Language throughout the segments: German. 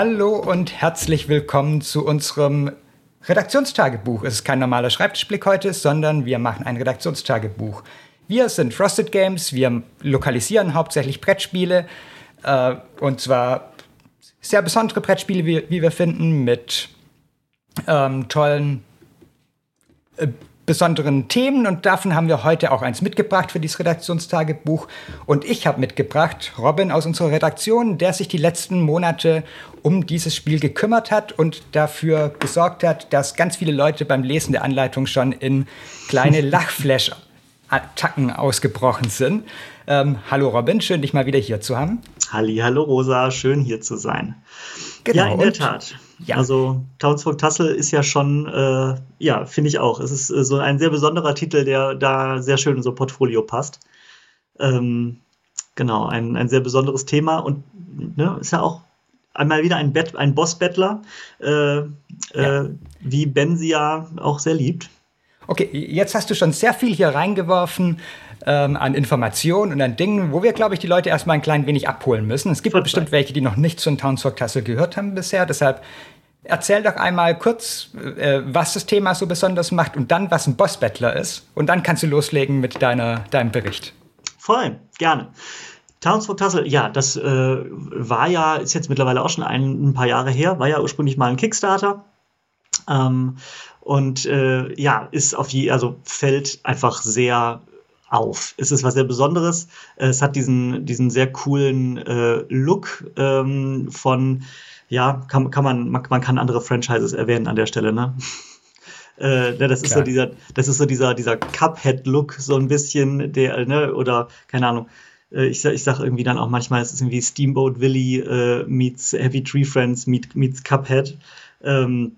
Hallo und herzlich willkommen zu unserem Redaktionstagebuch. Es ist kein normaler Schreibtischblick heute, sondern wir machen ein Redaktionstagebuch. Wir sind Frosted Games, wir lokalisieren hauptsächlich Brettspiele äh, und zwar sehr besondere Brettspiele, wie, wie wir finden, mit ähm, tollen äh, besonderen Themen und davon haben wir heute auch eins mitgebracht für dieses Redaktionstagebuch. Und ich habe mitgebracht Robin aus unserer Redaktion, der sich die letzten Monate um dieses Spiel gekümmert hat und dafür gesorgt hat, dass ganz viele Leute beim Lesen der Anleitung schon in kleine Lachflash-Attacken ausgebrochen sind. Ähm, hallo Robin, schön dich mal wieder hier zu haben. Halli, hallo Rosa, schön hier zu sein. Genau, ja, in der Tat. Ja. Also Townsfolk Tassel ist ja schon, äh, ja, finde ich auch. Es ist äh, so ein sehr besonderer Titel, der da sehr schön in so ein Portfolio passt. Ähm, genau, ein, ein sehr besonderes Thema und ne, ist ja auch einmal wieder ein, Bet ein Boss-Bettler, äh, ja. Äh, wie Ben sie ja auch sehr liebt. Okay, jetzt hast du schon sehr viel hier reingeworfen ähm, an Informationen und an Dingen, wo wir, glaube ich, die Leute erstmal ein klein wenig abholen müssen. Es gibt Voll bestimmt welche, die noch nicht zu Townsfolk-Tassel gehört haben bisher. Deshalb erzähl doch einmal kurz, äh, was das Thema so besonders macht und dann, was ein Boss-Battler ist. Und dann kannst du loslegen mit deiner, deinem Bericht. Voll, gerne. Townsfolk Tassel, ja, das äh, war ja, ist jetzt mittlerweile auch schon ein, ein, paar Jahre her, war ja ursprünglich mal ein Kickstarter. Ähm, und äh, ja, ist auf je, also fällt einfach sehr auf. Es ist was sehr Besonderes. Es hat diesen, diesen sehr coolen äh, Look ähm, von, ja, kann, kann man, man kann andere Franchises erwähnen an der Stelle, ne? äh, ne, das ist so dieser, das ist so dieser, dieser Cuphead-Look, so ein bisschen, der, ne, oder keine Ahnung. Äh, ich, ich sag irgendwie dann auch manchmal, es ist irgendwie Steamboat Willie äh, meets Heavy Tree Friends meets, meets Cuphead. Ähm,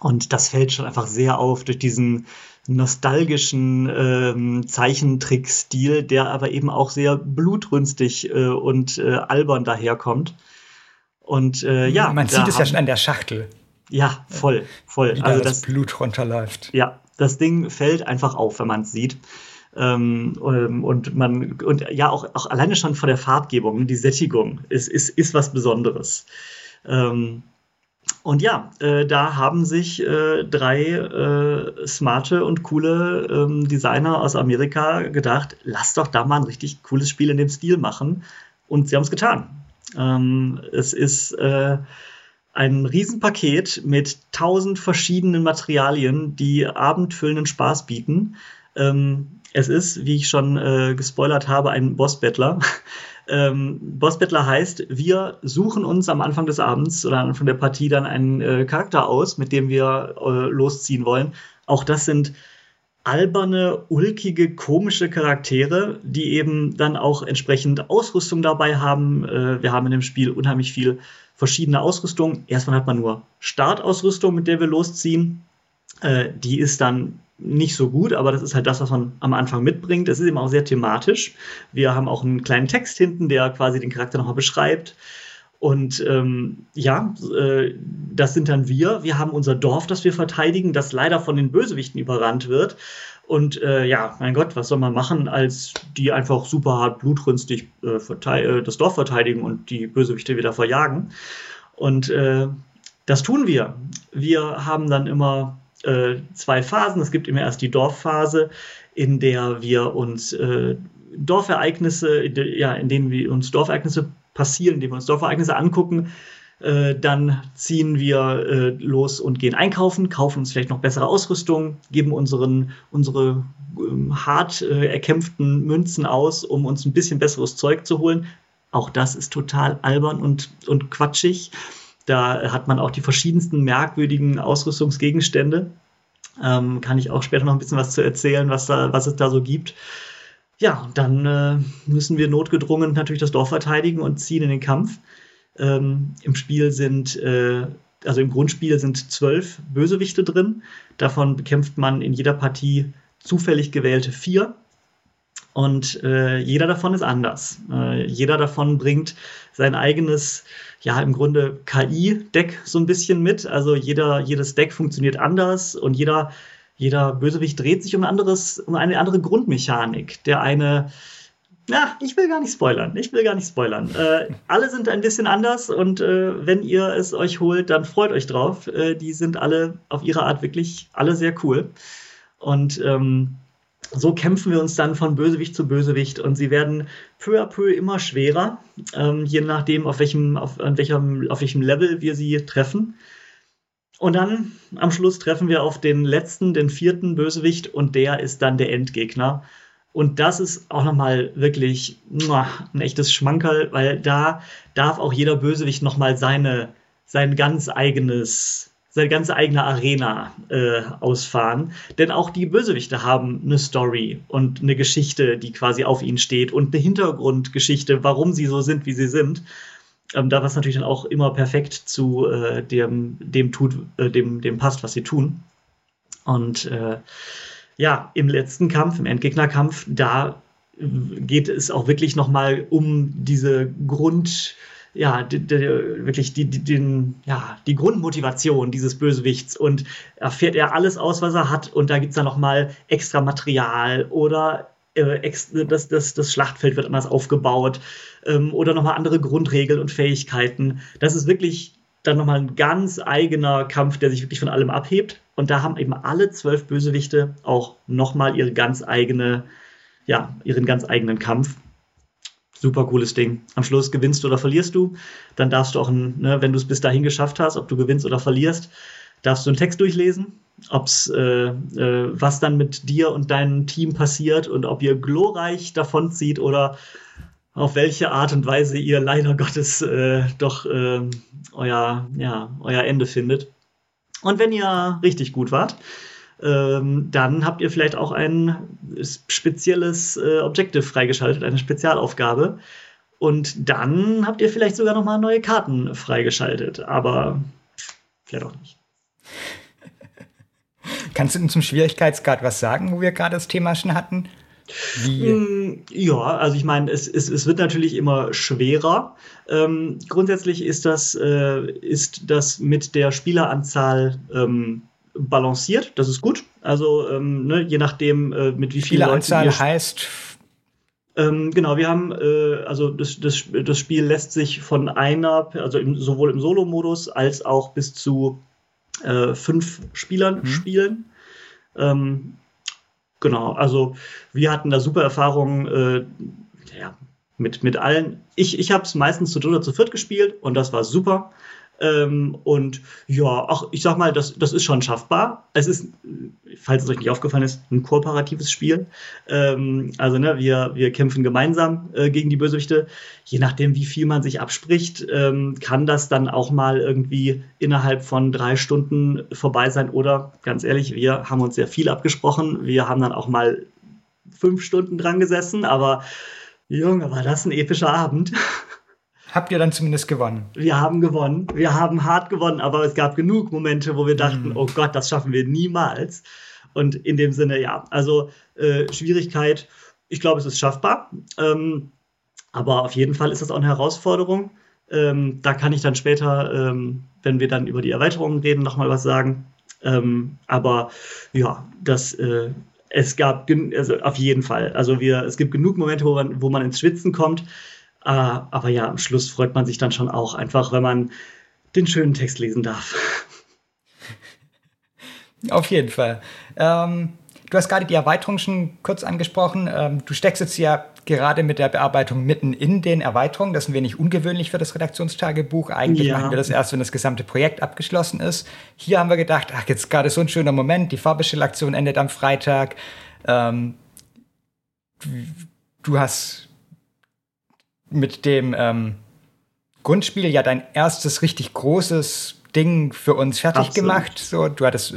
und das fällt schon einfach sehr auf durch diesen nostalgischen ähm, Zeichentrickstil, der aber eben auch sehr blutrünstig äh, und äh, albern daherkommt. Und äh, ja. Man sieht es ja schon an der Schachtel. Ja, voll, voll. Wie also da das, das Blut runterläuft. Ja, das Ding fällt einfach auf, wenn man es sieht. Ähm, ähm, und man und ja auch, auch alleine schon von der Farbgebung, die Sättigung ist, ist, ist was Besonderes. Ähm, und ja, äh, da haben sich äh, drei äh, smarte und coole ähm, Designer aus Amerika gedacht, lass doch da mal ein richtig cooles Spiel in dem Stil machen. Und sie haben es getan. Ähm, es ist äh, ein Riesenpaket mit tausend verschiedenen Materialien, die abendfüllenden Spaß bieten. Ähm, es ist, wie ich schon äh, gespoilert habe, ein Boss-Battler. Ähm, Bossbattler heißt, wir suchen uns am Anfang des Abends oder am Anfang der Partie dann einen äh, Charakter aus, mit dem wir äh, losziehen wollen. Auch das sind alberne, ulkige, komische Charaktere, die eben dann auch entsprechend Ausrüstung dabei haben. Äh, wir haben in dem Spiel unheimlich viel verschiedene Ausrüstung. Erstmal hat man nur Startausrüstung, mit der wir losziehen. Äh, die ist dann nicht so gut, aber das ist halt das, was man am Anfang mitbringt. Es ist eben auch sehr thematisch. Wir haben auch einen kleinen Text hinten, der quasi den Charakter nochmal beschreibt. Und ähm, ja, äh, das sind dann wir. Wir haben unser Dorf, das wir verteidigen, das leider von den Bösewichten überrannt wird. Und äh, ja, mein Gott, was soll man machen, als die einfach super hart blutrünstig äh, äh das Dorf verteidigen und die Bösewichte wieder verjagen. Und äh, das tun wir. Wir haben dann immer äh, zwei Phasen. Es gibt immer erst die Dorfphase, in der wir uns Dorfereignisse, ja, in denen wir uns Dorfereignisse passieren, in denen wir uns Dorfereignisse angucken. Äh, dann ziehen wir äh, los und gehen einkaufen, kaufen uns vielleicht noch bessere Ausrüstung, geben unseren, unsere ähm, hart äh, erkämpften Münzen aus, um uns ein bisschen besseres Zeug zu holen. Auch das ist total albern und, und quatschig. Da hat man auch die verschiedensten merkwürdigen Ausrüstungsgegenstände. Ähm, kann ich auch später noch ein bisschen was zu erzählen, was, da, was es da so gibt. Ja, dann äh, müssen wir notgedrungen natürlich das Dorf verteidigen und ziehen in den Kampf. Ähm, Im Spiel sind, äh, also im Grundspiel sind zwölf Bösewichte drin. Davon bekämpft man in jeder Partie zufällig gewählte vier. Und äh, jeder davon ist anders. Äh, jeder davon bringt sein eigenes, ja, im Grunde KI-Deck so ein bisschen mit. Also jeder, jedes Deck funktioniert anders und jeder, jeder Bösewicht dreht sich um, anderes, um eine andere Grundmechanik. Der eine Na, ich will gar nicht spoilern. Ich will gar nicht spoilern. Äh, alle sind ein bisschen anders und äh, wenn ihr es euch holt, dann freut euch drauf. Äh, die sind alle auf ihre Art wirklich alle sehr cool. Und ähm, so kämpfen wir uns dann von Bösewicht zu Bösewicht und sie werden peu à peu immer schwerer, ähm, je nachdem, auf welchem, auf, an welchem, auf welchem Level wir sie treffen. Und dann am Schluss treffen wir auf den letzten, den vierten Bösewicht und der ist dann der Endgegner. Und das ist auch nochmal wirklich ein echtes Schmankerl, weil da darf auch jeder Bösewicht nochmal seine, sein ganz eigenes seine ganze eigene Arena äh, ausfahren. Denn auch die Bösewichte haben eine Story und eine Geschichte, die quasi auf ihnen steht und eine Hintergrundgeschichte, warum sie so sind, wie sie sind. Ähm, da was natürlich dann auch immer perfekt zu äh, dem, dem tut, äh, dem, dem passt, was sie tun. Und äh, ja, im letzten Kampf, im Endgegnerkampf, da geht es auch wirklich nochmal um diese Grund, ja, die, die, wirklich die, die, den, ja, die Grundmotivation dieses Bösewichts und erfährt er alles aus, was er hat und da gibt es dann nochmal extra Material oder äh, das, das, das Schlachtfeld wird anders aufgebaut ähm, oder nochmal andere Grundregeln und Fähigkeiten. Das ist wirklich dann nochmal ein ganz eigener Kampf, der sich wirklich von allem abhebt. Und da haben eben alle zwölf Bösewichte auch nochmal ihre ganz eigene, ja, ihren ganz eigenen Kampf super cooles Ding. Am Schluss gewinnst du oder verlierst du. Dann darfst du auch, ne, wenn du es bis dahin geschafft hast, ob du gewinnst oder verlierst, darfst du einen Text durchlesen, ob's, äh, äh, was dann mit dir und deinem Team passiert und ob ihr glorreich davonzieht oder auf welche Art und Weise ihr leider Gottes äh, doch äh, euer, ja, euer Ende findet. Und wenn ihr richtig gut wart, ähm, dann habt ihr vielleicht auch ein spezielles äh, Objective freigeschaltet, eine Spezialaufgabe. Und dann habt ihr vielleicht sogar noch mal neue Karten freigeschaltet, aber vielleicht auch nicht. Kannst du denn zum Schwierigkeitsgrad was sagen, wo wir gerade das Thema schon hatten? Wie? Mm, ja, also ich meine, es, es, es wird natürlich immer schwerer. Ähm, grundsätzlich ist das, äh, ist das mit der Spieleranzahl ähm, balanciert, das ist gut. Also ähm, ne, je nachdem, äh, mit wie vielen Anzahl Leuten heißt ähm, genau, wir haben, äh, also das, das, das Spiel lässt sich von einer, also im, sowohl im Solo-Modus als auch bis zu äh, fünf Spielern mhm. spielen. Ähm, genau, also wir hatten da super Erfahrungen äh, ja, mit, mit allen. Ich, ich habe es meistens zu dritt oder zu viert gespielt und das war super. Ähm, und ja, auch ich sag mal, das, das ist schon schaffbar. Es ist, falls es euch nicht aufgefallen ist, ein kooperatives Spiel. Ähm, also ne, wir, wir kämpfen gemeinsam äh, gegen die Bösewichte. Je nachdem, wie viel man sich abspricht, ähm, kann das dann auch mal irgendwie innerhalb von drei Stunden vorbei sein. Oder ganz ehrlich, wir haben uns sehr viel abgesprochen. Wir haben dann auch mal fünf Stunden dran gesessen, aber Junge, war das ein epischer Abend. Habt ihr dann zumindest gewonnen? Wir haben gewonnen. Wir haben hart gewonnen, aber es gab genug Momente, wo wir dachten, mhm. oh Gott, das schaffen wir niemals. Und in dem Sinne, ja, also äh, Schwierigkeit, ich glaube, es ist schaffbar. Ähm, aber auf jeden Fall ist das auch eine Herausforderung. Ähm, da kann ich dann später, ähm, wenn wir dann über die Erweiterungen reden, nochmal was sagen. Ähm, aber ja, das, äh, es gab, also auf jeden Fall. Also wir, es gibt genug Momente, wo man, wo man ins Schwitzen kommt. Äh, aber ja, am Schluss freut man sich dann schon auch einfach, wenn man den schönen Text lesen darf. Auf jeden Fall. Ähm, du hast gerade die Erweiterung schon kurz angesprochen. Ähm, du steckst jetzt ja gerade mit der Bearbeitung mitten in den Erweiterungen. Das ist ein wenig ungewöhnlich für das Redaktionstagebuch. Eigentlich ja. machen wir das erst, wenn das gesamte Projekt abgeschlossen ist. Hier haben wir gedacht, ach, jetzt gerade so ein schöner Moment. Die Vorbestellaktion endet am Freitag. Ähm, du hast mit dem ähm, Grundspiel ja dein erstes richtig großes Ding für uns fertig Absolut. gemacht. So, du hattest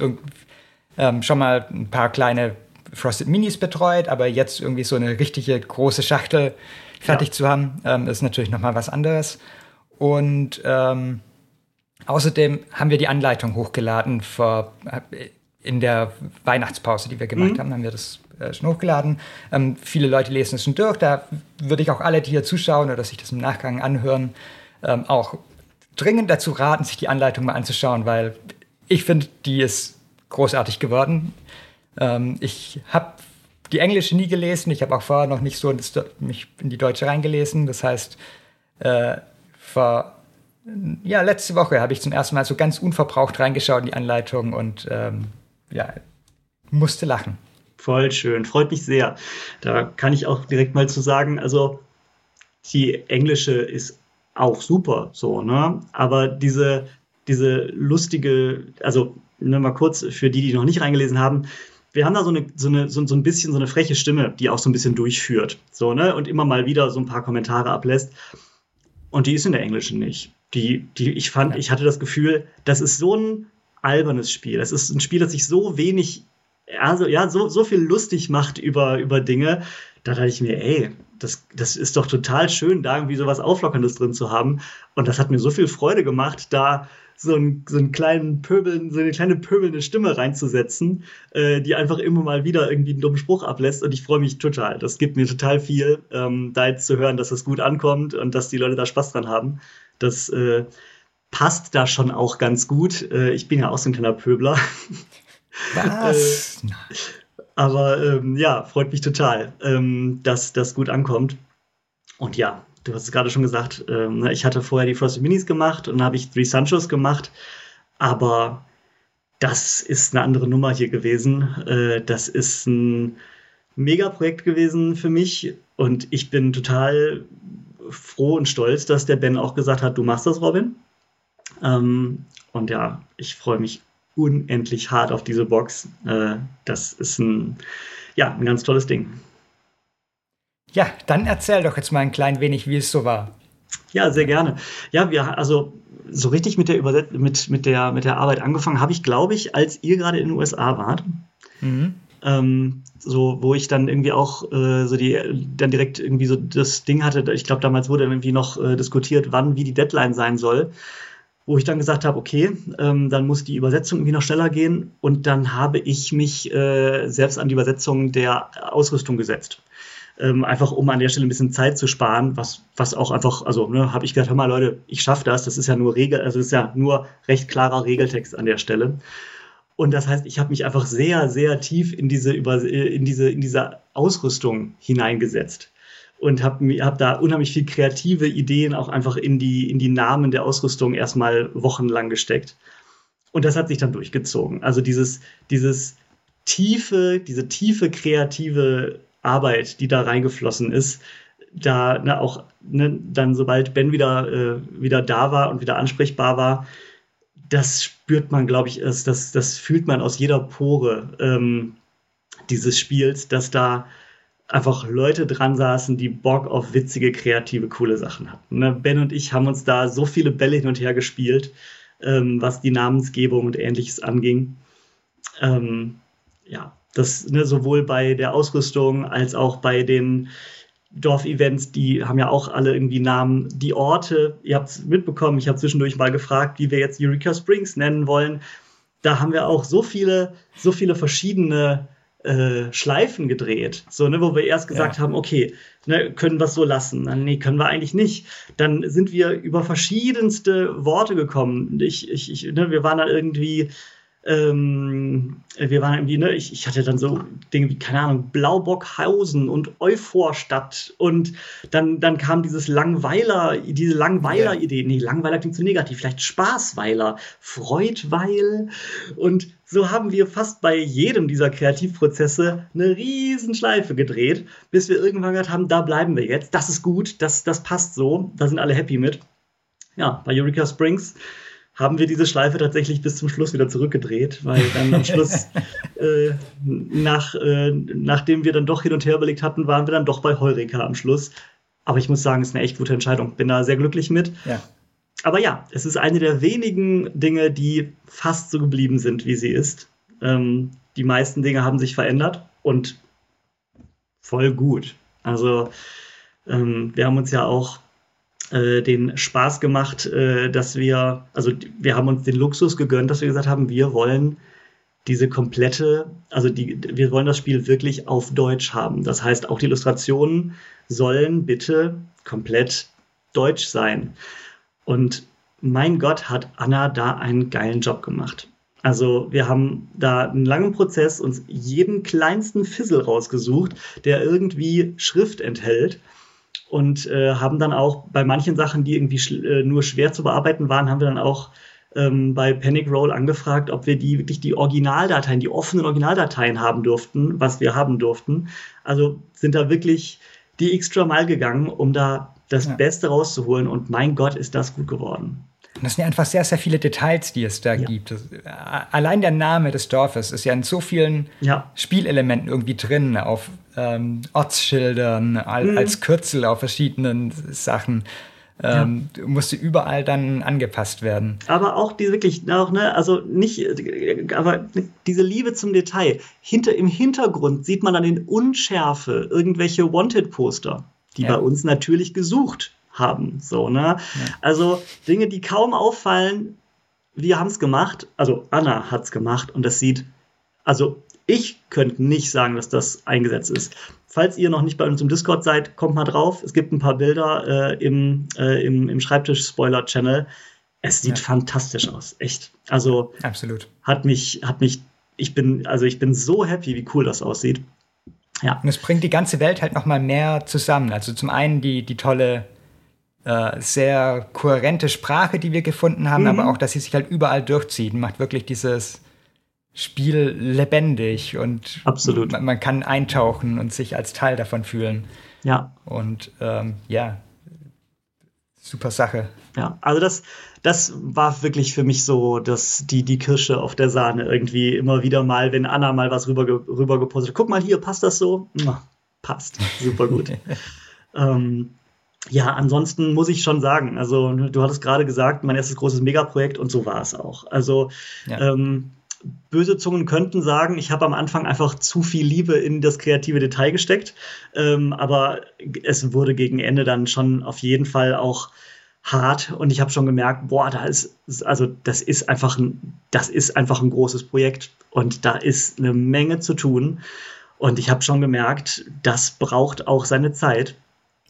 ähm, schon mal ein paar kleine Frosted Minis betreut, aber jetzt irgendwie so eine richtige große Schachtel fertig ja. zu haben, ähm, ist natürlich noch mal was anderes. Und ähm, außerdem haben wir die Anleitung hochgeladen vor, äh, in der Weihnachtspause, die wir gemacht mhm. haben, haben wir das äh, schon hochgeladen. Ähm, viele Leute lesen es schon durch. Da würde ich auch alle, die hier zuschauen oder sich das im Nachgang anhören, ähm, auch dringend dazu raten, sich die Anleitung mal anzuschauen, weil ich finde, die ist großartig geworden. Ähm, ich habe die Englische nie gelesen. Ich habe auch vorher noch nicht so mich in die Deutsche reingelesen. Das heißt, äh, vor, ja, letzte Woche habe ich zum ersten Mal so ganz unverbraucht reingeschaut in die Anleitung und ähm, ja, musste lachen. Voll schön, freut mich sehr. Da kann ich auch direkt mal zu sagen, also die englische ist auch super, so, ne? Aber diese, diese lustige, also nur mal kurz für die, die noch nicht reingelesen haben, wir haben da so, eine, so, eine, so, so ein bisschen so eine freche Stimme, die auch so ein bisschen durchführt. So, ne? Und immer mal wieder so ein paar Kommentare ablässt. Und die ist in der Englischen nicht. Die, die, ich fand, ich hatte das Gefühl, das ist so ein albernes Spiel. Das ist ein Spiel, das sich so wenig, also ja, so, so viel lustig macht über, über Dinge. Da dachte ich mir, ey, das, das ist doch total schön, da irgendwie sowas Auflockerndes drin zu haben. Und das hat mir so viel Freude gemacht, da so, ein, so einen kleinen Pöbeln, so eine kleine pöbelnde Stimme reinzusetzen, äh, die einfach immer mal wieder irgendwie einen dummen Spruch ablässt. Und ich freue mich total. Das gibt mir total viel, ähm, da jetzt zu hören, dass es gut ankommt und dass die Leute da Spaß dran haben. Das äh, passt da schon auch ganz gut. Äh, ich bin ja auch so ein kleiner Pöbler. Was? Äh, aber ähm, ja, freut mich total, ähm, dass das gut ankommt. Und ja, du hast es gerade schon gesagt, ähm, ne, ich hatte vorher die Frosty Minis gemacht und habe ich Three Sanchos gemacht, aber das ist eine andere Nummer hier gewesen. Äh, das ist ein Mega-Projekt gewesen für mich und ich bin total froh und stolz, dass der Ben auch gesagt hat, du machst das, Robin. Ähm, und ja, ich freue mich unendlich hart auf diese Box. Äh, das ist ein, ja, ein ganz tolles Ding. Ja, dann erzähl doch jetzt mal ein klein wenig, wie es so war. Ja, sehr gerne. Ja, wir, also so richtig mit der, Überset mit, mit der, mit der Arbeit angefangen habe ich, glaube ich, als ihr gerade in den USA wart. Mhm. Ähm, so, wo ich dann irgendwie auch äh, so die, dann direkt irgendwie so das Ding hatte, ich glaube, damals wurde irgendwie noch äh, diskutiert, wann wie die Deadline sein soll. Wo ich dann gesagt habe, okay, ähm, dann muss die Übersetzung irgendwie noch schneller gehen. Und dann habe ich mich äh, selbst an die Übersetzung der Ausrüstung gesetzt ähm, einfach um an der Stelle ein bisschen Zeit zu sparen, was, was auch einfach, also ne, habe ich gedacht, hör mal Leute, ich schaffe das, das ist ja nur Regel, also ist ja nur recht klarer Regeltext an der Stelle. Und das heißt, ich habe mich einfach sehr, sehr tief in diese, über, in diese, in diese Ausrüstung hineingesetzt und habe hab da unheimlich viel kreative Ideen auch einfach in die, in die Namen der Ausrüstung erstmal wochenlang gesteckt. Und das hat sich dann durchgezogen. Also dieses, dieses tiefe, diese tiefe kreative Arbeit, die da reingeflossen ist, da ne, auch ne, dann, sobald Ben wieder, äh, wieder da war und wieder ansprechbar war, das spürt man, glaube ich, das, das fühlt man aus jeder Pore ähm, dieses Spiels, dass da einfach Leute dran saßen, die Bock auf witzige, kreative, coole Sachen hatten. Ne? Ben und ich haben uns da so viele Bälle hin und her gespielt, ähm, was die Namensgebung und ähnliches anging. Ähm, ja, das ne, sowohl bei der Ausrüstung als auch bei den Dorfevents, die haben ja auch alle irgendwie Namen. Die Orte, ihr habt es mitbekommen, ich habe zwischendurch mal gefragt, wie wir jetzt Eureka Springs nennen wollen. Da haben wir auch so viele, so viele verschiedene äh, Schleifen gedreht, so, ne, wo wir erst gesagt ja. haben, okay, ne, können wir es so lassen? Nee, können wir eigentlich nicht. Dann sind wir über verschiedenste Worte gekommen. Ich, ich, ich, ne, wir waren da irgendwie ähm, wir waren irgendwie, ne, ich, ich hatte dann so Dinge wie, keine Ahnung, Blaubockhausen und Euphorstadt und dann, dann kam dieses Langweiler, diese Langweiler-Idee. Nee, Langweiler klingt zu negativ, vielleicht Spaßweiler, Freudweil und so haben wir fast bei jedem dieser Kreativprozesse eine riesen Schleife gedreht, bis wir irgendwann gesagt haben, da bleiben wir jetzt, das ist gut, das, das passt so, da sind alle happy mit. Ja, bei Eureka Springs haben wir diese Schleife tatsächlich bis zum Schluss wieder zurückgedreht, weil dann am Schluss, äh, nach, äh, nachdem wir dann doch hin und her überlegt hatten, waren wir dann doch bei Heureka am Schluss. Aber ich muss sagen, es ist eine echt gute Entscheidung. Bin da sehr glücklich mit. Ja. Aber ja, es ist eine der wenigen Dinge, die fast so geblieben sind, wie sie ist. Ähm, die meisten Dinge haben sich verändert und voll gut. Also ähm, wir haben uns ja auch äh, den Spaß gemacht, äh, dass wir, also wir haben uns den Luxus gegönnt, dass wir gesagt haben, wir wollen diese komplette, also die, wir wollen das Spiel wirklich auf Deutsch haben. Das heißt, auch die Illustrationen sollen bitte komplett deutsch sein. Und mein Gott, hat Anna da einen geilen Job gemacht. Also wir haben da einen langen Prozess uns jeden kleinsten Fizzle rausgesucht, der irgendwie Schrift enthält und äh, haben dann auch bei manchen Sachen, die irgendwie sch äh, nur schwer zu bearbeiten waren, haben wir dann auch ähm, bei Panic Roll angefragt, ob wir die wirklich die Originaldateien, die offenen Originaldateien haben durften, was wir haben durften. Also sind da wirklich die extra Mal gegangen, um da das ja. Beste rauszuholen und mein Gott, ist das gut geworden. Und das sind einfach sehr, sehr viele Details, die es da ja. gibt. Das, äh, allein der Name des Dorfes ist ja in so vielen ja. Spielelementen irgendwie drin, auf ähm, Ortsschildern, al mhm. als Kürzel auf verschiedenen Sachen. Ähm, ja. musste überall dann angepasst werden. Aber auch die wirklich auch, ne, also nicht, aber diese Liebe zum Detail. Hinter, Im Hintergrund sieht man dann in Unschärfe irgendwelche Wanted-Poster, die ja. bei uns natürlich gesucht haben. So, ne? Ja. Also Dinge, die kaum auffallen, wir haben es gemacht, also Anna hat es gemacht und das sieht, also ich könnte nicht sagen, dass das eingesetzt ist. Falls ihr noch nicht bei uns im Discord seid, kommt mal drauf. Es gibt ein paar Bilder äh, im, äh, im, im Schreibtisch-Spoiler-Channel. Es sieht ja. fantastisch aus, echt. Also absolut. Hat mich, hat mich, ich bin, also ich bin so happy, wie cool das aussieht. Ja. Und es bringt die ganze Welt halt noch mal mehr zusammen. Also zum einen die, die tolle äh, sehr kohärente Sprache, die wir gefunden haben, mhm. aber auch, dass sie sich halt überall durchzieht, macht wirklich dieses Spiel lebendig und Absolut. Man, man kann eintauchen und sich als Teil davon fühlen. Ja. Und ähm, ja, super Sache. Ja, also das, das war wirklich für mich so dass die, die Kirsche auf der Sahne irgendwie immer wieder mal, wenn Anna mal was rüber, rüber gepostet guck mal hier, passt das so? Passt, super gut. ähm, ja, ansonsten muss ich schon sagen, also du hattest gerade gesagt, mein erstes großes Megaprojekt und so war es auch. Also ja. ähm, böse Zungen könnten sagen, ich habe am Anfang einfach zu viel Liebe in das kreative Detail gesteckt, ähm, aber es wurde gegen Ende dann schon auf jeden Fall auch hart und ich habe schon gemerkt, boah, da ist also das ist einfach ein das ist einfach ein großes Projekt und da ist eine Menge zu tun und ich habe schon gemerkt, das braucht auch seine Zeit.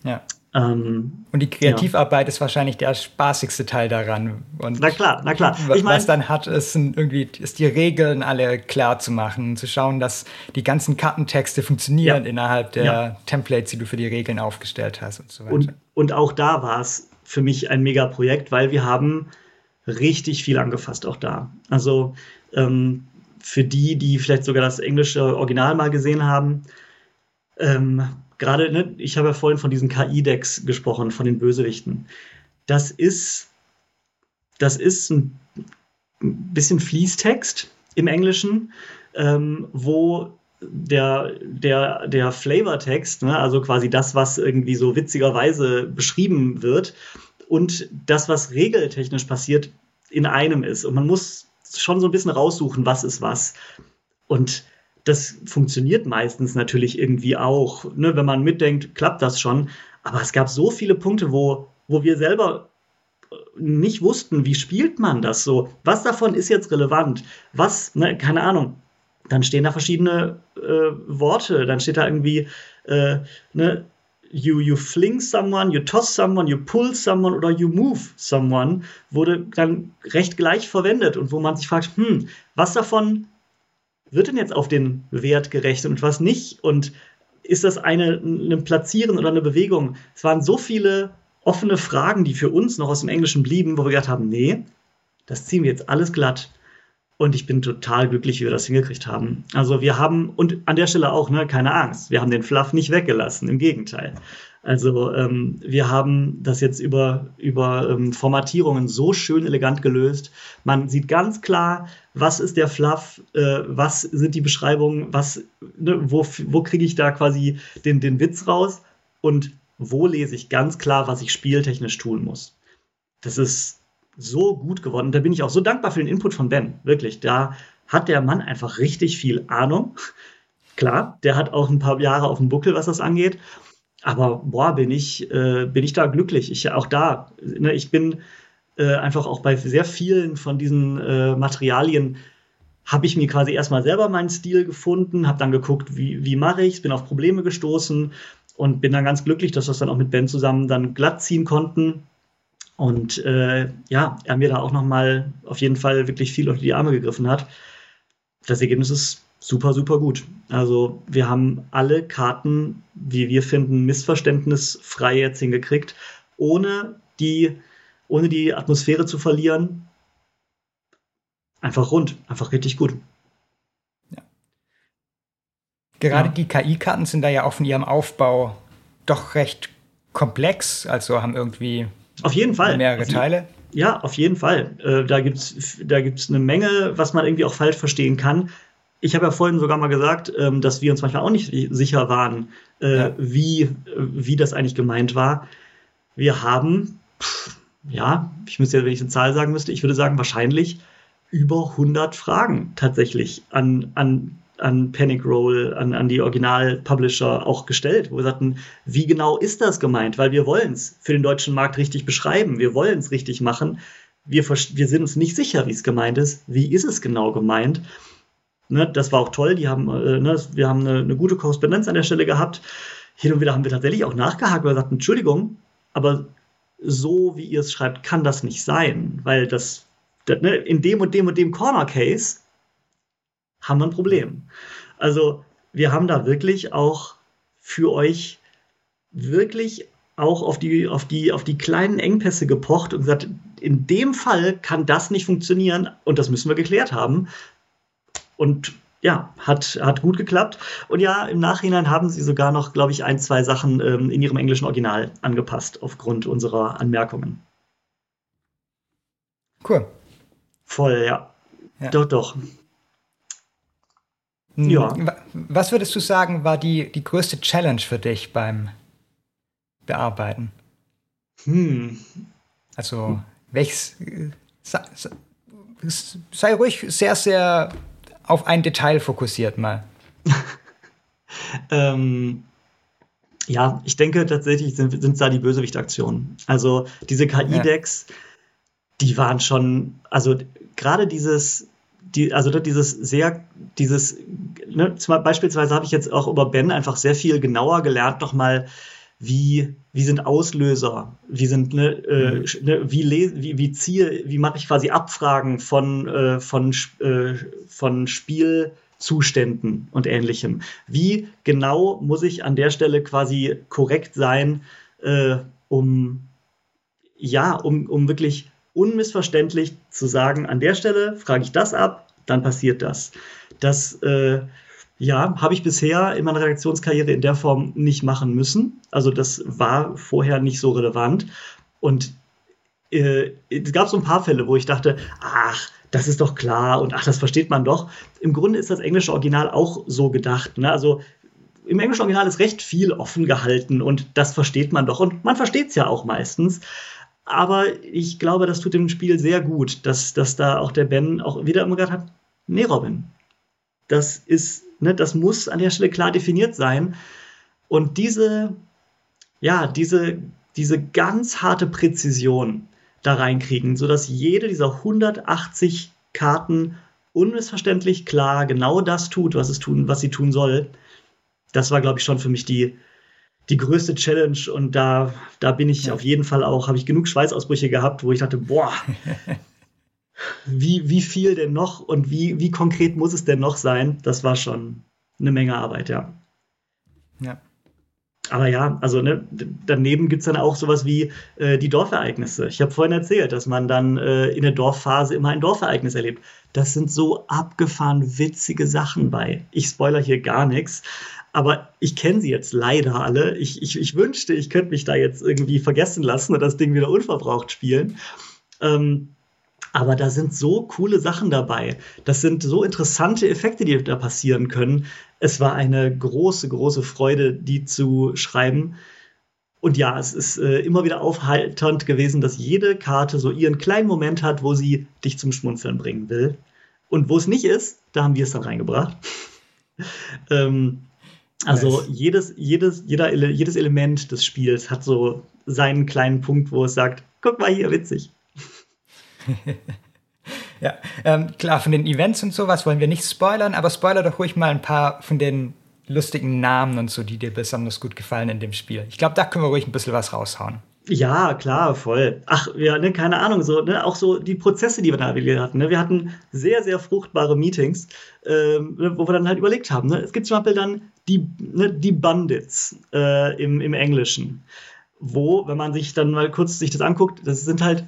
Ja. Ähm, und die Kreativarbeit ja. ist wahrscheinlich der spaßigste Teil daran. Und na klar, na klar. Ich mein, was dann hat, ist irgendwie ist die Regeln alle klar zu machen, zu schauen, dass die ganzen Kartentexte funktionieren ja. innerhalb der ja. Templates, die du für die Regeln aufgestellt hast und so weiter. Und, und auch da war es für mich ein Mega-Projekt, weil wir haben richtig viel angefasst auch da. Also ähm, für die, die vielleicht sogar das englische Original mal gesehen haben, ähm, gerade, ne, ich habe ja vorhin von diesen KI-Decks gesprochen, von den Bösewichten. Das ist, das ist ein bisschen Fließtext im Englischen, ähm, wo der, der, der Flavortext, ne, also quasi das, was irgendwie so witzigerweise beschrieben wird, und das, was regeltechnisch passiert, in einem ist. Und man muss schon so ein bisschen raussuchen, was ist was. Und das funktioniert meistens natürlich irgendwie auch. Ne? Wenn man mitdenkt, klappt das schon. Aber es gab so viele Punkte, wo, wo wir selber äh, nicht wussten, wie spielt man das so? Was davon ist jetzt relevant? Was, ne, keine Ahnung. Dann stehen da verschiedene äh, Worte. Dann steht da irgendwie, äh, ne, you, you fling someone, you toss someone, you pull someone oder you move someone, wurde dann recht gleich verwendet und wo man sich fragt, hm, was davon wird denn jetzt auf den Wert gerechnet und was nicht? Und ist das eine, ein Platzieren oder eine Bewegung? Es waren so viele offene Fragen, die für uns noch aus dem Englischen blieben, wo wir gedacht haben, nee, das ziehen wir jetzt alles glatt. Und ich bin total glücklich, wie wir das hingekriegt haben. Also wir haben, und an der Stelle auch, ne, keine Angst, wir haben den Fluff nicht weggelassen, im Gegenteil. Also ähm, wir haben das jetzt über, über ähm, Formatierungen so schön elegant gelöst. Man sieht ganz klar, was ist der Fluff, äh, was sind die Beschreibungen, was, ne, wo, wo kriege ich da quasi den, den Witz raus und wo lese ich ganz klar, was ich spieltechnisch tun muss. Das ist so gut geworden. Da bin ich auch so dankbar für den Input von Ben. Wirklich. Da hat der Mann einfach richtig viel Ahnung. Klar, der hat auch ein paar Jahre auf dem Buckel, was das angeht. Aber boah, bin ich, äh, bin ich da glücklich. Ich auch da. Ne, ich bin äh, einfach auch bei sehr vielen von diesen äh, Materialien habe ich mir quasi erstmal selber meinen Stil gefunden, habe dann geguckt, wie, wie mache ich es, bin auf Probleme gestoßen und bin dann ganz glücklich, dass wir das dann auch mit Ben zusammen dann glatt ziehen konnten. Und äh, ja, er mir da auch nochmal auf jeden Fall wirklich viel unter die Arme gegriffen hat. Das Ergebnis ist super, super gut. Also wir haben alle Karten, wie wir finden, missverständnisfrei jetzt hingekriegt, ohne die, ohne die Atmosphäre zu verlieren. Einfach rund, einfach richtig gut. Ja. Gerade ja. die KI-Karten sind da ja auch von ihrem Aufbau doch recht komplex, also haben irgendwie auf jeden Fall mehrere Teile. Ja, auf jeden Fall. Äh, da gibt es da gibt's eine Menge, was man irgendwie auch falsch verstehen kann. Ich habe ja vorhin sogar mal gesagt, ähm, dass wir uns manchmal auch nicht sicher waren, äh, ja. wie, wie das eigentlich gemeint war. Wir haben, pff, ja, ich müsste ja, wenn ich eine Zahl sagen müsste, ich würde sagen, wahrscheinlich über 100 Fragen tatsächlich an, an an Panic Roll, an, an die Original-Publisher auch gestellt, wo wir sagten, wie genau ist das gemeint? Weil wir wollen es für den deutschen Markt richtig beschreiben, wir wollen es richtig machen. Wir, wir sind uns nicht sicher, wie es gemeint ist. Wie ist es genau gemeint? Ne, das war auch toll. Die haben, äh, ne, wir haben eine, eine, gute Korrespondenz an der Stelle gehabt. Hin und wieder haben wir tatsächlich auch nachgehakt, wir sagten, Entschuldigung, aber so wie ihr es schreibt, kann das nicht sein, weil das, das ne, in dem und dem und dem Corner Case haben wir ein Problem. Also wir haben da wirklich auch für euch wirklich auch auf die, auf die, auf die kleinen Engpässe gepocht und gesagt, in dem Fall kann das nicht funktionieren und das müssen wir geklärt haben. Und ja, hat, hat gut geklappt. Und ja, im Nachhinein haben sie sogar noch, glaube ich, ein, zwei Sachen ähm, in ihrem englischen Original angepasst aufgrund unserer Anmerkungen. Cool. Voll, ja. ja. Doch, doch. Hm, ja. Was würdest du sagen, war die, die größte Challenge für dich beim Bearbeiten? Hm. Also, welches. Sei, sei ruhig sehr, sehr auf ein Detail fokussiert mal. ähm, ja, ich denke tatsächlich sind es da die Bösewicht-Aktionen. Also diese KI-Decks, ja. die waren schon, also gerade dieses die, also dieses sehr, dieses, ne, beispielsweise habe ich jetzt auch über Ben einfach sehr viel genauer gelernt, nochmal, wie, wie sind Auslöser, wie sind, ne, äh, mhm. ne, wie, wie, wie ziehe, wie mache ich quasi Abfragen von, äh, von, äh, von Spielzuständen und ähnlichem. Wie genau muss ich an der Stelle quasi korrekt sein, äh, um ja, um, um wirklich unmissverständlich zu sagen, an der Stelle frage ich das ab, dann passiert das. Das äh, ja, habe ich bisher in meiner Redaktionskarriere in der Form nicht machen müssen. Also das war vorher nicht so relevant. Und äh, es gab so ein paar Fälle, wo ich dachte, ach, das ist doch klar und ach, das versteht man doch. Im Grunde ist das englische Original auch so gedacht. Ne? Also im englischen Original ist recht viel offen gehalten und das versteht man doch. Und man versteht es ja auch meistens. Aber ich glaube, das tut dem Spiel sehr gut, dass, dass da auch der Ben auch wieder immer gesagt hat, nee, Robin, das ist, ne, das muss an der Stelle klar definiert sein. Und diese, ja, diese, diese ganz harte Präzision da reinkriegen, sodass jede dieser 180 Karten unmissverständlich klar genau das tut, was es tun, was sie tun soll. Das war, glaube ich, schon für mich die, die größte Challenge und da, da bin ich ja. auf jeden Fall auch, habe ich genug Schweißausbrüche gehabt, wo ich dachte, boah, wie, wie viel denn noch und wie, wie konkret muss es denn noch sein? Das war schon eine Menge Arbeit, ja. Ja. Aber ja, also ne, daneben gibt es dann auch sowas wie äh, die Dorfereignisse. Ich habe vorhin erzählt, dass man dann äh, in der Dorfphase immer ein Dorfereignis erlebt. Das sind so abgefahren witzige Sachen bei. Ich spoiler hier gar nichts, aber ich kenne sie jetzt leider alle. Ich, ich, ich wünschte, ich könnte mich da jetzt irgendwie vergessen lassen und das Ding wieder unverbraucht spielen. Ähm, aber da sind so coole Sachen dabei. Das sind so interessante Effekte, die da passieren können. Es war eine große, große Freude, die zu schreiben. Und ja, es ist äh, immer wieder aufhalternd gewesen, dass jede Karte so ihren kleinen Moment hat, wo sie dich zum Schmunzeln bringen will. Und wo es nicht ist, da haben wir es dann reingebracht. ähm, also nice. jedes, jedes, jeder, jedes Element des Spiels hat so seinen kleinen Punkt, wo es sagt, guck mal hier, witzig. ja, ähm, klar, von den Events und sowas wollen wir nicht spoilern, aber spoiler doch ruhig mal ein paar von den lustigen Namen und so, die dir besonders gut gefallen in dem Spiel. Ich glaube, da können wir ruhig ein bisschen was raushauen. Ja, klar, voll. Ach, ja, ne, keine Ahnung, so, ne, auch so die Prozesse, die wir da hatten. Ne? Wir hatten sehr, sehr fruchtbare Meetings, ähm, ne, wo wir dann halt überlegt haben. Ne? Es gibt zum Beispiel dann die, ne, die Bandits äh, im, im Englischen, wo, wenn man sich dann mal kurz sich das anguckt, das sind halt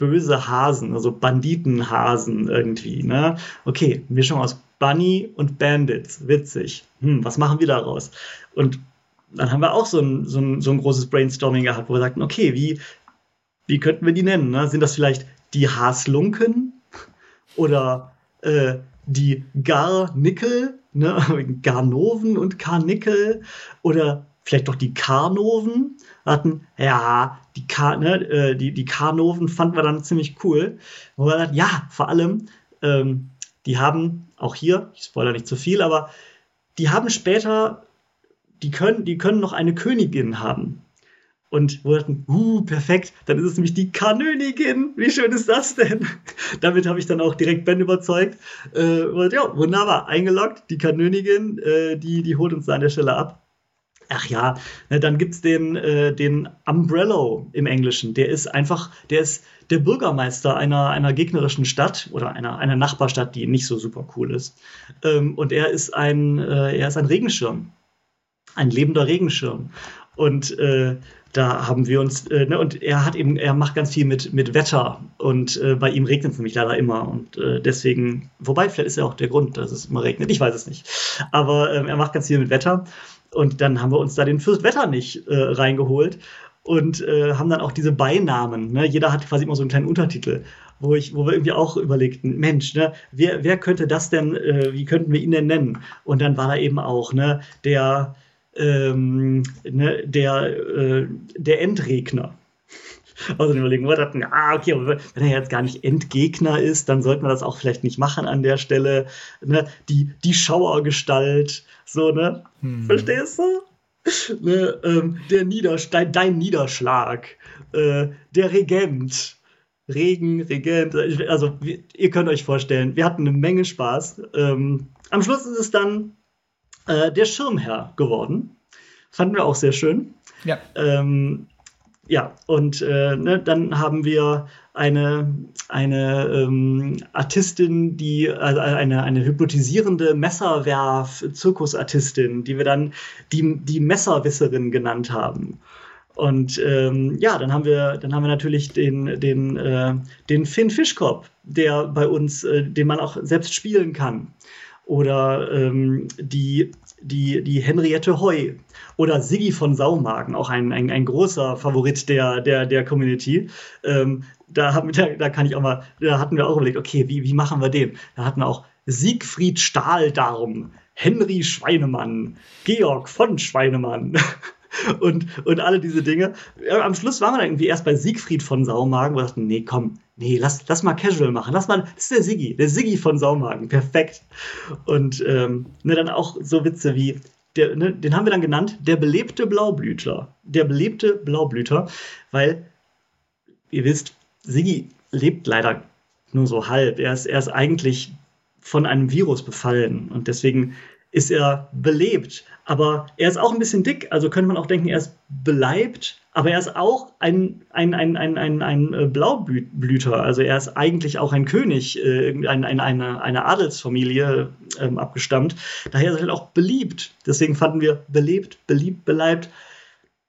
böse Hasen, also Banditenhasen irgendwie. Ne? Okay, Mischung aus Bunny und Bandits, witzig. Hm, was machen wir daraus? Und dann haben wir auch so ein, so ein, so ein großes Brainstorming gehabt, wo wir sagten, okay, wie, wie könnten wir die nennen? Ne? Sind das vielleicht die Haslunken oder äh, die Garnickel, ne? Garnoven und Karnickel oder vielleicht doch die Karnoven? Hatten, ja, die, Kar, ne, äh, die, die Karnoven fanden wir dann ziemlich cool. Wo wir dachten, ja, vor allem, ähm, die haben auch hier, ich spoilere nicht zu viel, aber die haben später die können, die können noch eine Königin haben. Und wir dachten, uh, perfekt, dann ist es nämlich die Kanönigin. Wie schön ist das denn? Damit habe ich dann auch direkt Ben überzeugt. Äh, und ja, wunderbar, eingeloggt. Die Kanönigin, äh, die, die holt uns da an der Stelle ab. Ach ja, ne, dann gibt es den, äh, den Umbrello im Englischen. Der ist einfach, der ist der Bürgermeister einer, einer gegnerischen Stadt oder einer, einer Nachbarstadt, die nicht so super cool ist. Ähm, und er ist ein, äh, er ist ein Regenschirm ein lebender Regenschirm. Und äh, da haben wir uns, äh, ne, und er hat eben, er macht ganz viel mit, mit Wetter und äh, bei ihm regnet es nämlich leider immer und äh, deswegen, wobei, vielleicht ist ja auch der Grund, dass es immer regnet, ich weiß es nicht. Aber ähm, er macht ganz viel mit Wetter und dann haben wir uns da den Fürst Wetter nicht äh, reingeholt und äh, haben dann auch diese Beinamen. Ne? Jeder hat quasi immer so einen kleinen Untertitel, wo, ich, wo wir irgendwie auch überlegten, Mensch, ne, wer, wer könnte das denn, äh, wie könnten wir ihn denn nennen? Und dann war da eben auch ne, der ähm, ne, der, äh, der Endregner. Also überlegen wir dachten, ah, okay, wenn er jetzt gar nicht Endgegner ist, dann sollten wir das auch vielleicht nicht machen an der Stelle. Ne? Die, die Schauergestalt, so, ne? Hm. Verstehst du? Ne, ähm, der Niederstein, dein Niederschlag, äh, der Regent, Regen, Regent, also ihr könnt euch vorstellen, wir hatten eine Menge Spaß. Ähm, am Schluss ist es dann äh, der Schirmherr geworden. Fanden wir auch sehr schön. Ja. Ähm, ja, und äh, ne, dann haben wir eine, eine ähm, Artistin, die, also eine, eine hypnotisierende Messerwerf-Zirkusartistin, die wir dann die, die Messerwisserin genannt haben. Und ähm, ja, dann haben wir, dann haben wir natürlich den, den, äh, den Finn Fischkopf, der bei uns, äh, den man auch selbst spielen kann oder ähm, die, die, die Henriette Heu oder Siggi von Saumagen, auch ein, ein, ein großer Favorit der, der, der Community. Ähm, da, da, da kann ich auch mal, da hatten wir auch überlegt, okay, wie, wie machen wir den? Da hatten wir auch Siegfried Stahldarm, Henry Schweinemann, Georg von Schweinemann. und, und alle diese Dinge. Am Schluss waren wir dann irgendwie erst bei Siegfried von Saumagen, wo wir dachten, nee, komm, nee, lass, lass mal casual machen. Lass mal, das ist der Siggi, der Siggi von Saumagen, perfekt. Und ähm, ne, dann auch so Witze wie, der, ne, den haben wir dann genannt, der belebte Blaublütler. Der belebte Blaublüter, weil, ihr wisst, Siggi lebt leider nur so halb. Er ist, er ist eigentlich von einem Virus befallen und deswegen ist er belebt. Aber er ist auch ein bisschen dick, also könnte man auch denken, er ist beleibt, aber er ist auch ein, ein, ein, ein, ein, ein äh, Blaublüter. Also er ist eigentlich auch ein König, äh, ein, ein, eine, eine Adelsfamilie ähm, abgestammt. Daher ist er halt auch beliebt. Deswegen fanden wir belebt, beliebt, beleibt.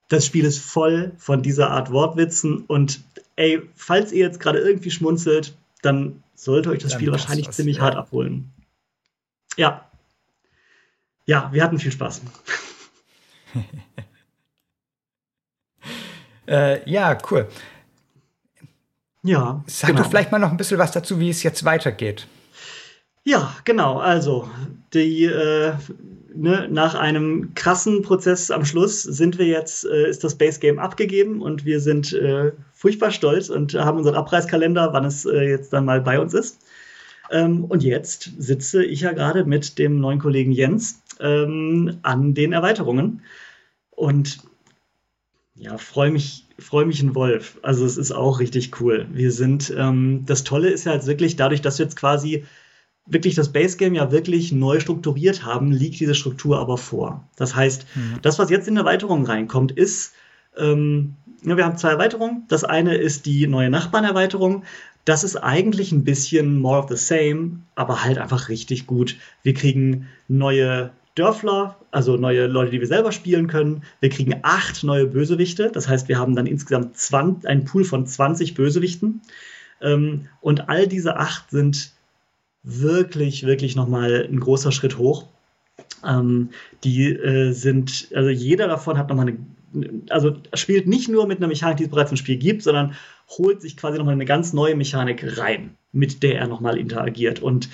Das Spiel ist voll von dieser Art Wortwitzen. Und ey, falls ihr jetzt gerade irgendwie schmunzelt, dann sollte euch das dann Spiel wahrscheinlich was, ziemlich ja. hart abholen. Ja, ja, wir hatten viel Spaß. äh, ja, cool. Ja. Sag genau. doch vielleicht mal noch ein bisschen was dazu, wie es jetzt weitergeht. Ja, genau. Also, die, äh, ne, nach einem krassen Prozess am Schluss sind wir jetzt, äh, ist das Base Game abgegeben und wir sind äh, furchtbar stolz und haben unseren Abreißkalender, wann es äh, jetzt dann mal bei uns ist. Ähm, und jetzt sitze ich ja gerade mit dem neuen Kollegen Jens ähm, an den Erweiterungen. Und ja, freue mich, freue mich ein Wolf. Also es ist auch richtig cool. Wir sind, ähm, das Tolle ist ja jetzt wirklich dadurch, dass wir jetzt quasi wirklich das Base Game ja wirklich neu strukturiert haben, liegt diese Struktur aber vor. Das heißt, mhm. das, was jetzt in Erweiterungen reinkommt, ist ähm, wir haben zwei Erweiterungen. Das eine ist die neue Nachbarn-Erweiterung. Das ist eigentlich ein bisschen more of the same, aber halt einfach richtig gut. Wir kriegen neue Dörfler, also neue Leute, die wir selber spielen können. Wir kriegen acht neue Bösewichte. Das heißt, wir haben dann insgesamt 20, einen Pool von 20 Bösewichten. Ähm, und all diese acht sind wirklich, wirklich nochmal ein großer Schritt hoch. Ähm, die äh, sind, also jeder davon hat nochmal eine also spielt nicht nur mit einer Mechanik, die es bereits im Spiel gibt, sondern holt sich quasi nochmal eine ganz neue Mechanik rein, mit der er nochmal interagiert. Und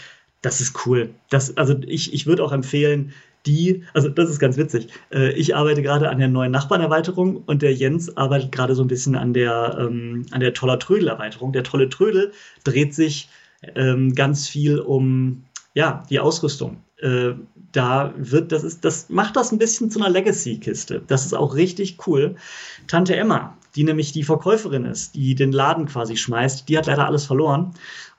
das ist cool. Das, also ich, ich würde auch empfehlen, die, also das ist ganz witzig. Äh, ich arbeite gerade an der neuen Nachbarnerweiterung und der Jens arbeitet gerade so ein bisschen an der, ähm, an der Toller Trödel-Erweiterung. Der tolle Trödel dreht sich ähm, ganz viel um ja, die Ausrüstung. Äh, da wird, das ist, das macht das ein bisschen zu einer Legacy-Kiste. Das ist auch richtig cool. Tante Emma, die nämlich die Verkäuferin ist, die den Laden quasi schmeißt, die hat leider alles verloren.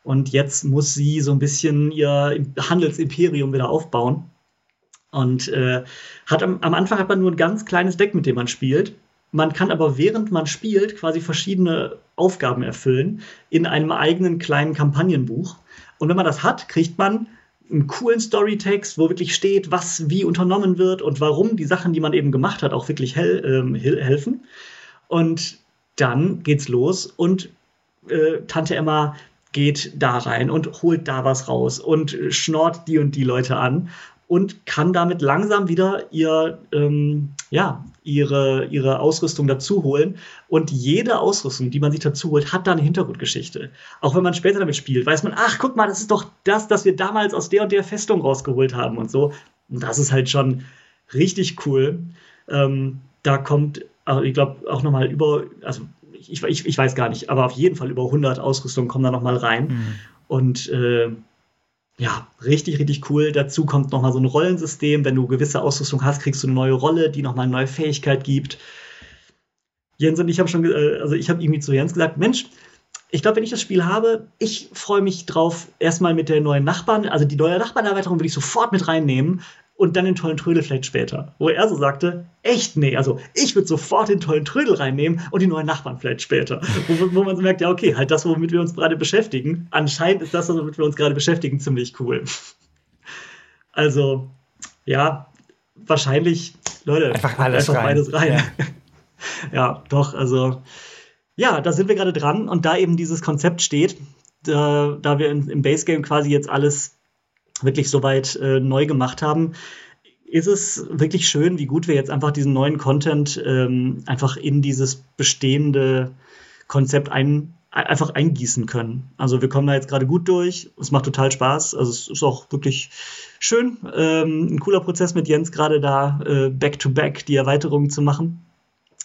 Und jetzt muss sie so ein bisschen ihr Handelsimperium wieder aufbauen. Und äh, hat am, am Anfang hat man nur ein ganz kleines Deck, mit dem man spielt. Man kann aber während man spielt quasi verschiedene Aufgaben erfüllen in einem eigenen kleinen Kampagnenbuch. Und wenn man das hat, kriegt man einen coolen Storytext, wo wirklich steht, was wie unternommen wird und warum die Sachen, die man eben gemacht hat, auch wirklich hel ähm, helfen. Und dann geht's los und äh, Tante Emma geht da rein und holt da was raus und schnort die und die Leute an und kann damit langsam wieder ihr, ähm, ja, ihre, ihre Ausrüstung dazu holen. Und jede Ausrüstung, die man sich dazu holt, hat da eine Hintergrundgeschichte. Auch wenn man später damit spielt, weiß man, ach, guck mal, das ist doch das, das wir damals aus der und der Festung rausgeholt haben und so. Und das ist halt schon richtig cool. Ähm, da kommt, also ich glaube, auch nochmal über, also ich, ich, ich weiß gar nicht, aber auf jeden Fall über 100 Ausrüstungen kommen da nochmal rein. Mhm. Und äh, ja, richtig, richtig cool. Dazu kommt nochmal so ein Rollensystem. Wenn du gewisse Ausrüstung hast, kriegst du eine neue Rolle, die nochmal eine neue Fähigkeit gibt. Jens und ich haben schon, äh, also ich habe irgendwie zu Jens gesagt, Mensch, ich glaube, wenn ich das Spiel habe, ich freue mich drauf, erstmal mit der neuen Nachbarn, also die neue Nachbarnerweiterung würde ich sofort mit reinnehmen und dann den tollen Trödel vielleicht später. Wo er so sagte, echt nee, also ich würde sofort den tollen Trödel reinnehmen und die neuen Nachbarn vielleicht später. Wo, wo man so merkt, ja okay, halt das, womit wir uns gerade beschäftigen. Anscheinend ist das, womit wir uns gerade beschäftigen, ziemlich cool. Also, ja, wahrscheinlich, Leute, einfach alles einfach rein. beides rein. Ja. ja, doch, also ja, da sind wir gerade dran und da eben dieses Konzept steht, da, da wir im Base Game quasi jetzt alles wirklich soweit äh, neu gemacht haben, ist es wirklich schön, wie gut wir jetzt einfach diesen neuen Content ähm, einfach in dieses bestehende Konzept ein, einfach eingießen können. Also wir kommen da jetzt gerade gut durch. Es macht total Spaß. Also es ist auch wirklich schön. Ähm, ein cooler Prozess mit Jens gerade da äh, back-to-back die Erweiterungen zu machen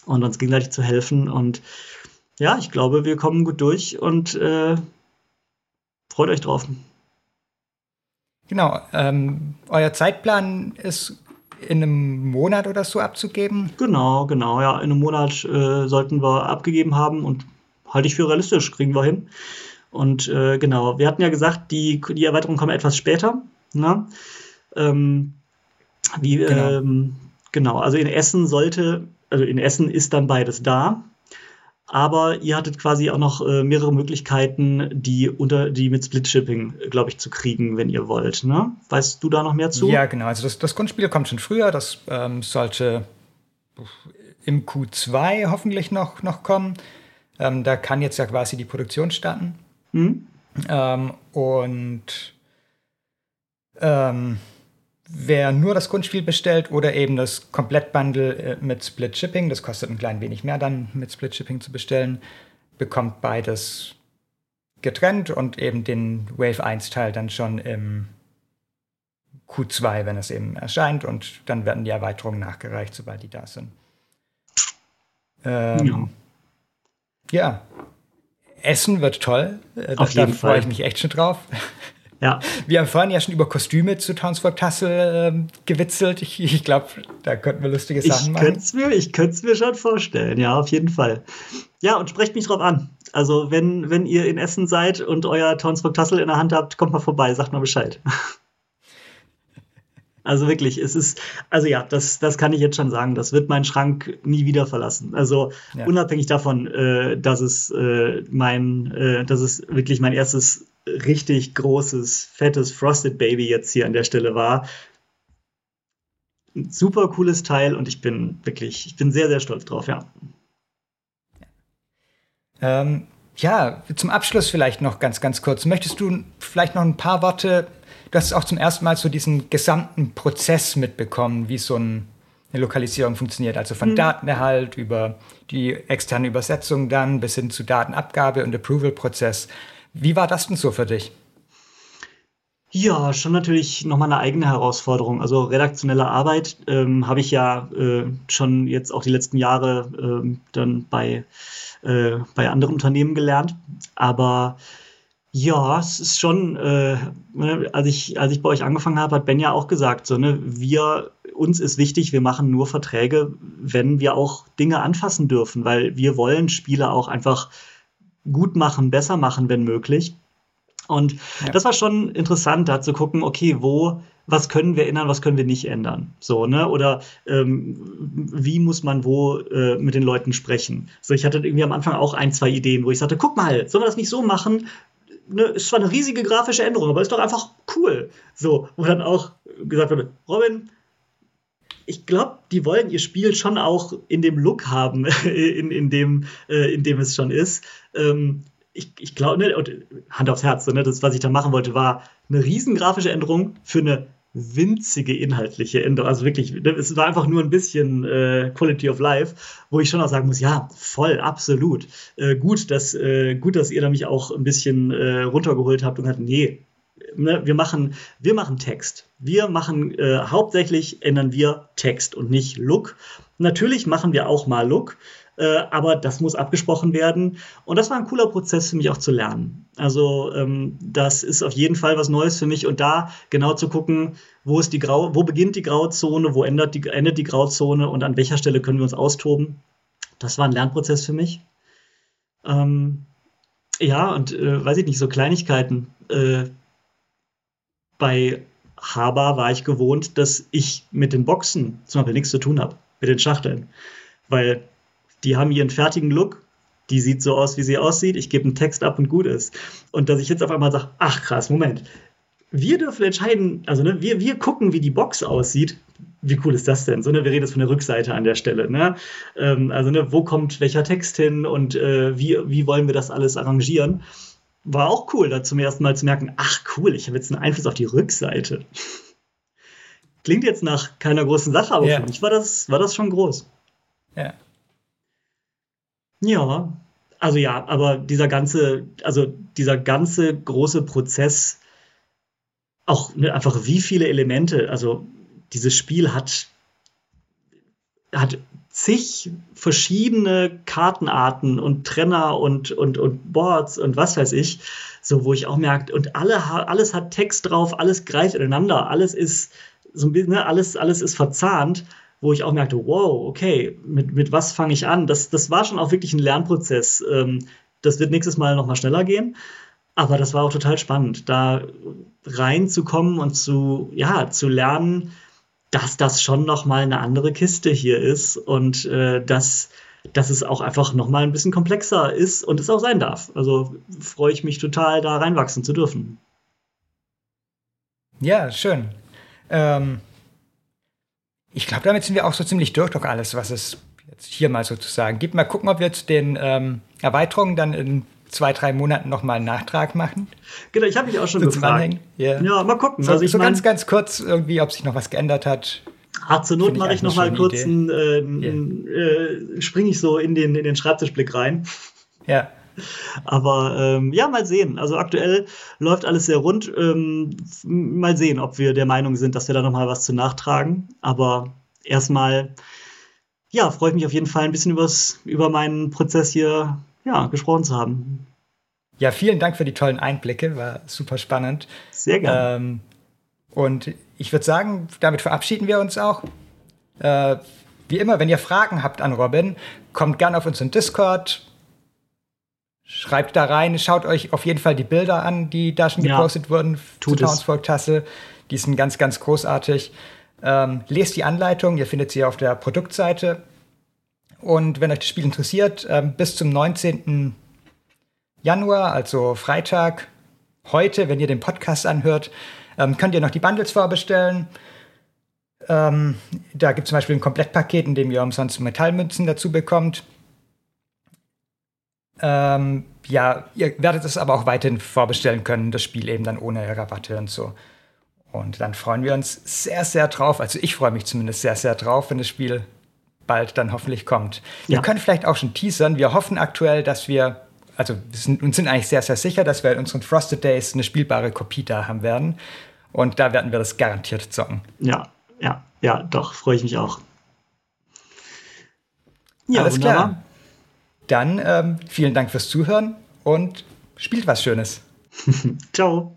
und uns gegenseitig zu helfen. Und ja, ich glaube, wir kommen gut durch und äh, freut euch drauf. Genau. Ähm, euer Zeitplan ist in einem Monat oder so abzugeben? Genau, genau. Ja, in einem Monat äh, sollten wir abgegeben haben und halte ich für realistisch, kriegen wir hin. Und äh, genau, wir hatten ja gesagt, die, die Erweiterung kommt etwas später. Ne? Ähm, wie, genau. Ähm, genau, also in Essen sollte, also in Essen ist dann beides da aber ihr hattet quasi auch noch äh, mehrere Möglichkeiten, die unter die mit Split Shipping, glaube ich, zu kriegen, wenn ihr wollt. Ne? Weißt du da noch mehr zu? Ja, genau. Also das, das Grundspiel kommt schon früher. Das ähm, sollte im Q2 hoffentlich noch, noch kommen. Ähm, da kann jetzt ja quasi die Produktion starten. Mhm. Ähm, und ähm, Wer nur das Grundspiel bestellt oder eben das Komplettbundle äh, mit Split Shipping, das kostet ein klein wenig mehr dann mit Split Shipping zu bestellen, bekommt beides getrennt und eben den Wave 1 Teil dann schon im Q2, wenn es eben erscheint und dann werden die Erweiterungen nachgereicht, sobald die da sind. Ähm, ja. ja. Essen wird toll. Äh, Auf da freue ich mich echt schon drauf. Ja. Wir haben vorhin ja schon über Kostüme zu Townsfolk Tassel äh, gewitzelt. Ich, ich glaube, da könnten wir lustige Sachen ich machen. Mir, ich könnte es mir schon vorstellen, ja, auf jeden Fall. Ja, und sprecht mich drauf an. Also, wenn, wenn ihr in Essen seid und euer Townsfolk Tassel in der Hand habt, kommt mal vorbei, sagt mal Bescheid. Also wirklich, es ist, also ja, das, das kann ich jetzt schon sagen. Das wird meinen Schrank nie wieder verlassen. Also ja. unabhängig davon, äh, dass es äh, mein, äh, dass es wirklich mein erstes richtig großes, fettes Frosted Baby jetzt hier an der Stelle war. Ein super cooles Teil und ich bin wirklich, ich bin sehr, sehr stolz drauf, ja. Ähm, ja, zum Abschluss vielleicht noch ganz, ganz kurz. Möchtest du vielleicht noch ein paar Worte, du hast auch zum ersten Mal so diesen gesamten Prozess mitbekommen, wie so ein, eine Lokalisierung funktioniert. Also von mhm. Datenerhalt über die externe Übersetzung dann bis hin zu Datenabgabe und Approval-Prozess. Wie war das denn so für dich? Ja, schon natürlich nochmal eine eigene Herausforderung. Also redaktionelle Arbeit ähm, habe ich ja äh, schon jetzt auch die letzten Jahre äh, dann bei, äh, bei anderen Unternehmen gelernt. Aber ja, es ist schon, äh, ne, als, ich, als ich bei euch angefangen habe, hat Ben ja auch gesagt, so, ne, wir, uns ist wichtig, wir machen nur Verträge, wenn wir auch Dinge anfassen dürfen, weil wir wollen Spiele auch einfach gut machen, besser machen, wenn möglich. Und ja. das war schon interessant, da zu gucken, okay, wo, was können wir ändern, was können wir nicht ändern. So, ne? Oder ähm, wie muss man wo äh, mit den Leuten sprechen? So, ich hatte irgendwie am Anfang auch ein, zwei Ideen, wo ich sagte, guck mal, sollen wir das nicht so machen? Ne, ist zwar eine riesige grafische Änderung, aber ist doch einfach cool. So, wo dann auch gesagt wurde, Robin, ich glaube, die wollen ihr Spiel schon auch in dem Look haben, in, in, dem, äh, in dem es schon ist. Ähm, ich, ich glaube, ne, Hand aufs Herz, ne, das, was ich da machen wollte, war eine riesen grafische Änderung für eine winzige inhaltliche Änderung. Also wirklich, ne, es war einfach nur ein bisschen äh, Quality of Life, wo ich schon auch sagen muss, ja, voll, absolut. Äh, gut, dass, äh, gut, dass ihr da mich auch ein bisschen äh, runtergeholt habt und gesagt, nee, ne, wir, machen, wir machen Text. Wir machen äh, hauptsächlich ändern wir Text und nicht Look. Natürlich machen wir auch mal Look, äh, aber das muss abgesprochen werden. Und das war ein cooler Prozess für mich auch zu lernen. Also ähm, das ist auf jeden Fall was Neues für mich und da genau zu gucken, wo ist die Grau, wo beginnt die Grauzone, wo endet die, endet die Grauzone und an welcher Stelle können wir uns austoben. Das war ein Lernprozess für mich. Ähm, ja, und äh, weiß ich nicht, so Kleinigkeiten. Äh, bei Haber war ich gewohnt, dass ich mit den Boxen zum Beispiel nichts zu tun habe, mit den Schachteln. Weil die haben ihren fertigen Look, die sieht so aus, wie sie aussieht, ich gebe einen Text ab und gut ist. Und dass ich jetzt auf einmal sage, ach krass, Moment, wir dürfen entscheiden, also ne, wir, wir gucken, wie die Box aussieht. Wie cool ist das denn? So, ne, wir reden jetzt von der Rückseite an der Stelle. Ne? Ähm, also, ne, wo kommt welcher Text hin und äh, wie, wie wollen wir das alles arrangieren? War auch cool, da zum ersten Mal zu merken, ach cool, ich habe jetzt einen Einfluss auf die Rückseite. Klingt jetzt nach keiner großen Sache, aber ja. für mich war das, war das schon groß. Ja. Ja, also ja, aber dieser ganze, also dieser ganze große Prozess, auch ne, einfach wie viele Elemente, also dieses Spiel hat, hat zig verschiedene Kartenarten und Trenner und, und, und Boards und was weiß ich, so wo ich auch merke, und alle, alles hat Text drauf, alles greift ineinander, alles ist so ein bisschen, ne, alles, alles ist verzahnt, wo ich auch merkte, wow, okay, mit, mit was fange ich an? Das, das war schon auch wirklich ein Lernprozess. Ähm, das wird nächstes Mal noch mal schneller gehen. Aber das war auch total spannend, da reinzukommen und zu, ja, zu lernen, dass das schon noch mal eine andere Kiste hier ist und äh, dass, dass es auch einfach noch mal ein bisschen komplexer ist und es auch sein darf. Also freue ich mich total, da reinwachsen zu dürfen. Ja, schön. Ähm, ich glaube, damit sind wir auch so ziemlich durch durch alles, was es jetzt hier mal sozusagen gibt. Mal gucken, ob wir jetzt den ähm, Erweiterungen dann in zwei, drei Monaten nochmal einen Nachtrag machen. Genau, ich habe mich auch schon so gefragt. Yeah. Ja, mal gucken. So, also ich so mein, ganz, ganz kurz irgendwie, ob sich noch was geändert hat. Ach, zur Not mache ich noch mal kurz einen, äh, yeah. äh, springe ich so in den, in den Schreibtischblick rein. Ja. Aber ähm, ja, mal sehen. Also aktuell läuft alles sehr rund. Ähm, mal sehen, ob wir der Meinung sind, dass wir da noch mal was zu nachtragen. Aber erstmal, ja, freue ich mich auf jeden Fall ein bisschen übers, über meinen Prozess hier ja, gesprochen zu haben. Ja, vielen Dank für die tollen Einblicke, war super spannend. Sehr gerne. Ähm, und ich würde sagen, damit verabschieden wir uns auch. Äh, wie immer, wenn ihr Fragen habt an Robin, kommt gerne auf unseren Discord, schreibt da rein, schaut euch auf jeden Fall die Bilder an, die da schon gepostet ja, wurden zu Townsfolk-Tasse. Die sind ganz, ganz großartig. Ähm, lest die Anleitung, ihr findet sie auf der Produktseite. Und wenn euch das Spiel interessiert, ähm, bis zum 19. Januar, also Freitag, heute, wenn ihr den Podcast anhört, ähm, könnt ihr noch die Bundles vorbestellen. Ähm, da gibt es zum Beispiel ein Komplettpaket, in dem ihr umsonst Metallmünzen dazu bekommt. Ähm, ja, ihr werdet es aber auch weiterhin vorbestellen können, das Spiel eben dann ohne Rabatte und so. Und dann freuen wir uns sehr, sehr drauf. Also ich freue mich zumindest sehr, sehr drauf, wenn das Spiel bald dann hoffentlich kommt. Ja. Wir können vielleicht auch schon teasern. Wir hoffen aktuell, dass wir, also wir sind, uns sind eigentlich sehr, sehr sicher, dass wir in unseren Frosted Days eine spielbare Kopie da haben werden. Und da werden wir das garantiert zocken. Ja, ja, ja, doch, freue ich mich auch. Ja, Alles wunderbar. klar. Dann ähm, vielen Dank fürs Zuhören und spielt was Schönes. Ciao.